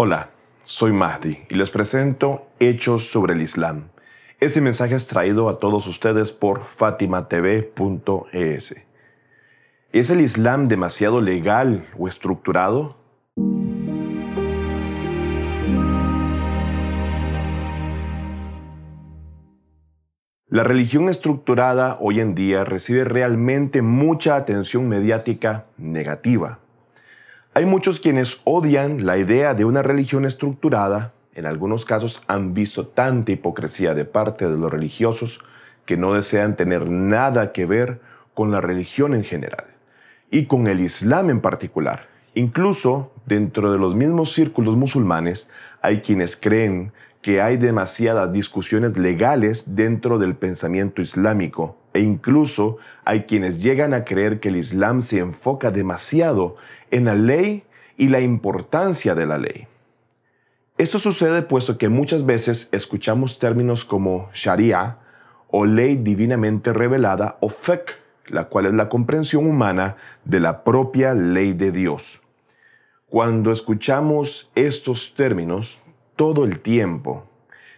Hola, soy Mahdi y les presento Hechos sobre el Islam. Ese mensaje es traído a todos ustedes por fatimatv.es. ¿Es el Islam demasiado legal o estructurado? La religión estructurada hoy en día recibe realmente mucha atención mediática negativa. Hay muchos quienes odian la idea de una religión estructurada. En algunos casos han visto tanta hipocresía de parte de los religiosos que no desean tener nada que ver con la religión en general y con el Islam en particular. Incluso dentro de los mismos círculos musulmanes hay quienes creen que hay demasiadas discusiones legales dentro del pensamiento islámico e incluso hay quienes llegan a creer que el Islam se enfoca demasiado en la ley y la importancia de la ley. Esto sucede puesto que muchas veces escuchamos términos como Sharia o ley divinamente revelada o fiqh, la cual es la comprensión humana de la propia ley de Dios. Cuando escuchamos estos términos todo el tiempo,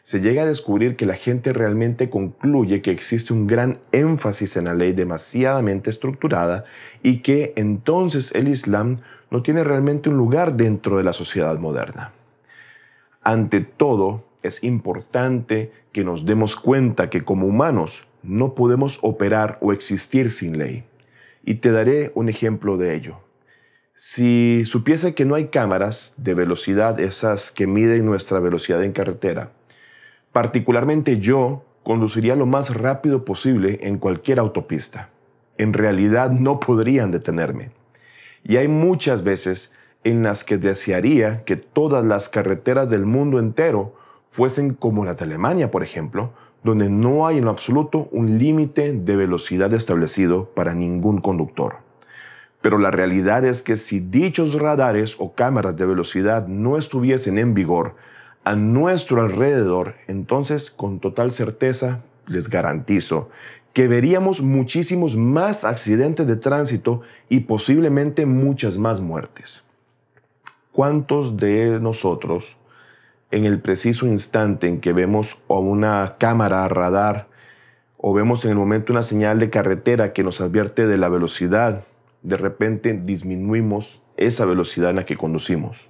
se llega a descubrir que la gente realmente concluye que existe un gran énfasis en la ley demasiadamente estructurada y que entonces el Islam no tiene realmente un lugar dentro de la sociedad moderna. Ante todo, es importante que nos demos cuenta que como humanos no podemos operar o existir sin ley. Y te daré un ejemplo de ello. Si supiese que no hay cámaras de velocidad, esas que miden nuestra velocidad en carretera, Particularmente yo conduciría lo más rápido posible en cualquier autopista. En realidad no podrían detenerme. Y hay muchas veces en las que desearía que todas las carreteras del mundo entero fuesen como las de Alemania, por ejemplo, donde no hay en absoluto un límite de velocidad establecido para ningún conductor. Pero la realidad es que si dichos radares o cámaras de velocidad no estuviesen en vigor, a nuestro alrededor, entonces con total certeza les garantizo que veríamos muchísimos más accidentes de tránsito y posiblemente muchas más muertes. ¿Cuántos de nosotros, en el preciso instante en que vemos una cámara radar o vemos en el momento una señal de carretera que nos advierte de la velocidad, de repente disminuimos esa velocidad en la que conducimos?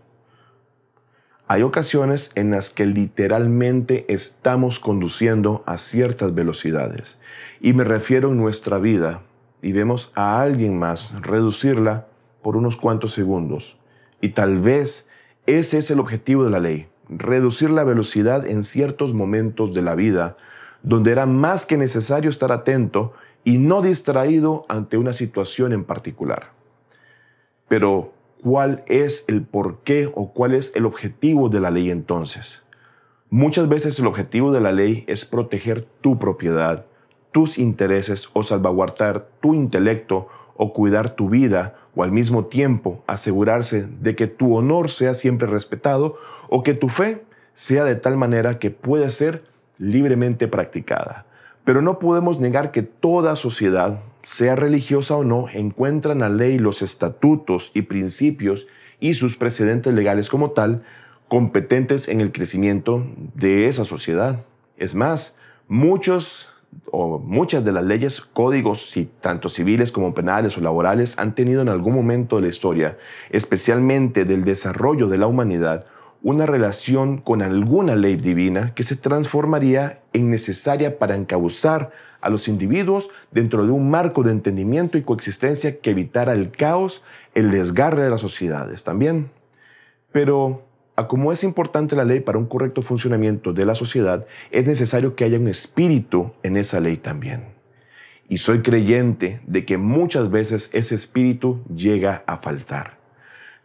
Hay ocasiones en las que literalmente estamos conduciendo a ciertas velocidades. Y me refiero en nuestra vida y vemos a alguien más reducirla por unos cuantos segundos. Y tal vez ese es el objetivo de la ley, reducir la velocidad en ciertos momentos de la vida donde era más que necesario estar atento y no distraído ante una situación en particular. Pero cuál es el porqué o cuál es el objetivo de la ley entonces. Muchas veces el objetivo de la ley es proteger tu propiedad, tus intereses o salvaguardar tu intelecto o cuidar tu vida o al mismo tiempo asegurarse de que tu honor sea siempre respetado o que tu fe sea de tal manera que pueda ser libremente practicada. Pero no podemos negar que toda sociedad, sea religiosa o no, encuentra en la ley los estatutos y principios y sus precedentes legales como tal competentes en el crecimiento de esa sociedad. Es más, muchos o muchas de las leyes, códigos, tanto civiles como penales o laborales, han tenido en algún momento de la historia, especialmente del desarrollo de la humanidad, una relación con alguna ley divina que se transformaría en necesaria para encauzar a los individuos dentro de un marco de entendimiento y coexistencia que evitara el caos, el desgarre de las sociedades también. Pero, a como es importante la ley para un correcto funcionamiento de la sociedad, es necesario que haya un espíritu en esa ley también. Y soy creyente de que muchas veces ese espíritu llega a faltar.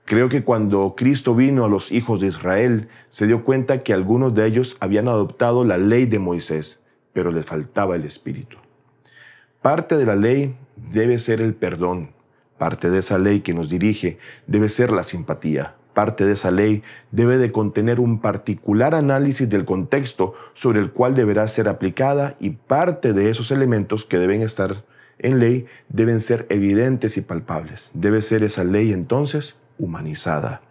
Creo que cuando Cristo vino a los hijos de Israel, se dio cuenta que algunos de ellos habían adoptado la ley de Moisés, pero les faltaba el Espíritu. Parte de la ley debe ser el perdón, parte de esa ley que nos dirige debe ser la simpatía, parte de esa ley debe de contener un particular análisis del contexto sobre el cual deberá ser aplicada y parte de esos elementos que deben estar en ley deben ser evidentes y palpables. Debe ser esa ley entonces humanizada.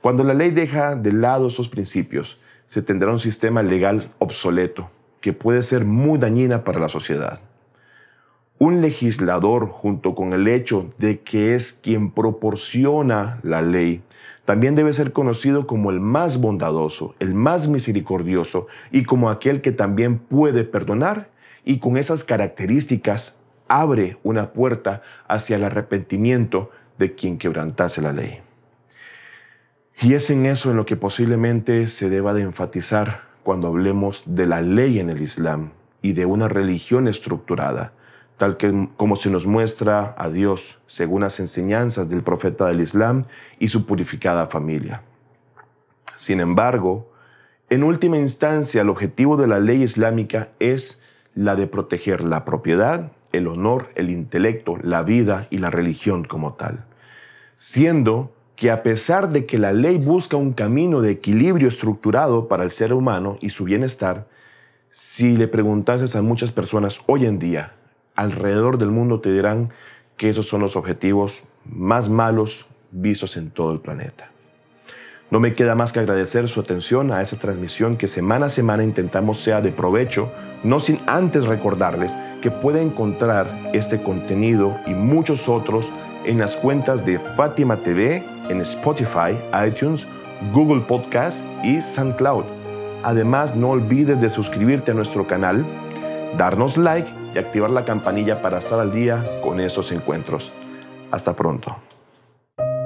Cuando la ley deja de lado esos principios, se tendrá un sistema legal obsoleto que puede ser muy dañina para la sociedad. Un legislador, junto con el hecho de que es quien proporciona la ley, también debe ser conocido como el más bondadoso, el más misericordioso y como aquel que también puede perdonar y con esas características abre una puerta hacia el arrepentimiento de quien quebrantase la ley. Y es en eso en lo que posiblemente se deba de enfatizar cuando hablemos de la ley en el Islam y de una religión estructurada, tal que como se nos muestra a Dios según las enseñanzas del profeta del Islam y su purificada familia. Sin embargo, en última instancia, el objetivo de la ley islámica es la de proteger la propiedad, el honor, el intelecto, la vida y la religión como tal, siendo que a pesar de que la ley busca un camino de equilibrio estructurado para el ser humano y su bienestar, si le preguntases a muchas personas hoy en día alrededor del mundo te dirán que esos son los objetivos más malos vistos en todo el planeta. No me queda más que agradecer su atención a esa transmisión que semana a semana intentamos sea de provecho, no sin antes recordarles que puede encontrar este contenido y muchos otros en las cuentas de Fátima TV, en Spotify, iTunes, Google Podcast y SoundCloud. Además, no olvides de suscribirte a nuestro canal, darnos like y activar la campanilla para estar al día con esos encuentros. Hasta pronto.